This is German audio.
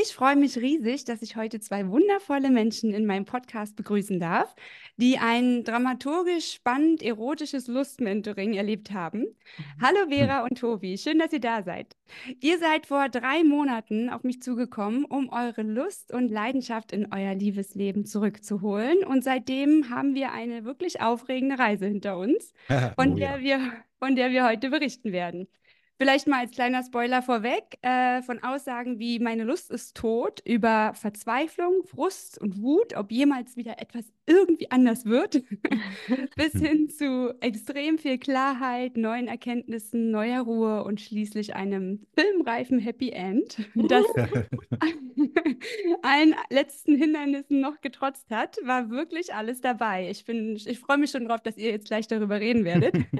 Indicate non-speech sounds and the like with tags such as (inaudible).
Ich freue mich riesig, dass ich heute zwei wundervolle Menschen in meinem Podcast begrüßen darf, die ein dramaturgisch spannend erotisches Lustmentoring erlebt haben. Hallo Vera und Tobi, schön, dass ihr da seid. Ihr seid vor drei Monaten auf mich zugekommen, um eure Lust und Leidenschaft in euer Liebesleben zurückzuholen. Und seitdem haben wir eine wirklich aufregende Reise hinter uns, (laughs) von, Oh der ja. wir, von der wir heute berichten werden. Vielleicht mal als kleiner Spoiler vorweg, äh, von Aussagen wie meine Lust ist tot, über Verzweiflung, Frust und Wut, ob jemals wieder etwas irgendwie anders wird, (laughs) bis hin zu extrem viel Klarheit, neuen Erkenntnissen, neuer Ruhe und schließlich einem filmreifen Happy End, das (laughs) allen letzten Hindernissen noch getrotzt hat, war wirklich alles dabei. Ich bin, ich freue mich schon drauf, dass ihr jetzt gleich darüber reden werdet. (laughs)